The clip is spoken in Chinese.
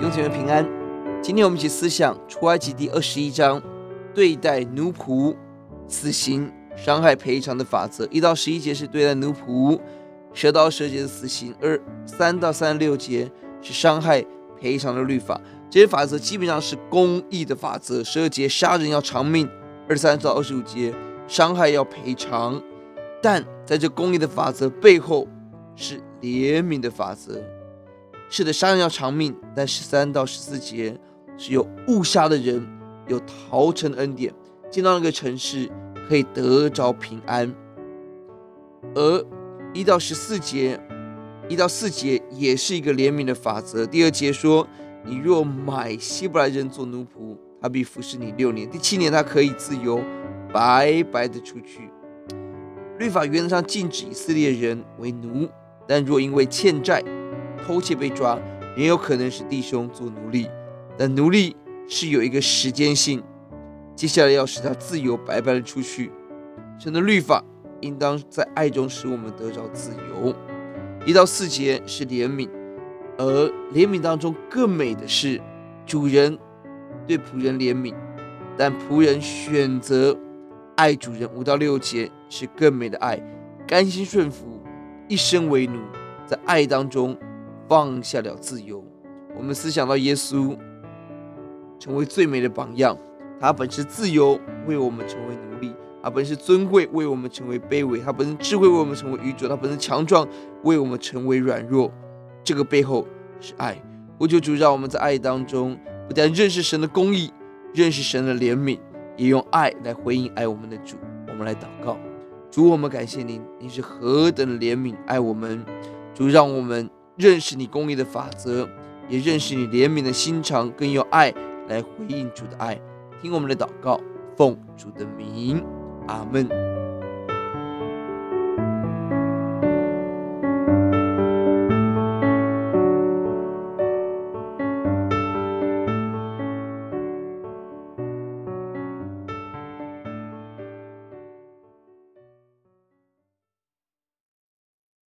同学平安。今天我们一起思想出埃及第二十一章对待奴仆死刑伤害赔偿的法则。一到十一节是对待奴仆，十到十二节的死刑；二三到三十六节是伤害赔偿的律法。这些法则基本上是公义的法则。十二节杀人要偿命，二三到二十五节伤害要赔偿。但在这公义的法则背后是怜悯的法则。是的，杀人要偿命，但十三到十四节是有误杀的人有逃城的恩典，进到那个城市可以得着平安。而一到十四节，一到四节也是一个怜悯的法则。第二节说，你若买希伯来人做奴仆，他必服侍你六年，第七年他可以自由白白的出去。律法原则上禁止以色列人为奴，但若因为欠债，偷窃被抓，也有可能使弟兄做奴隶，但奴隶是有一个时间性，接下来要使他自由白白的出去。神的律法应当在爱中使我们得着自由。一到四节是怜悯，而怜悯当中更美的是主人对仆人怜悯，但仆人选择爱主人。五到六节是更美的爱，甘心顺服，一生为奴，在爱当中。放下了自由，我们思想到耶稣成为最美的榜样。他本是自由，为我们成为奴隶；他本是尊贵，为我们成为卑微；他本是智慧，为我们成为愚拙；他本是强壮，为我们成为软弱。这个背后是爱。我求主让我们在爱当中，不但认识神的公义，认识神的怜悯，也用爱来回应爱我们的主。我们来祷告：主，我们感谢您，您是何等的怜悯爱我们。主，让我们。认识你公义的法则，也认识你怜悯的心肠，更用爱来回应主的爱。听我们的祷告，奉主的名，阿门。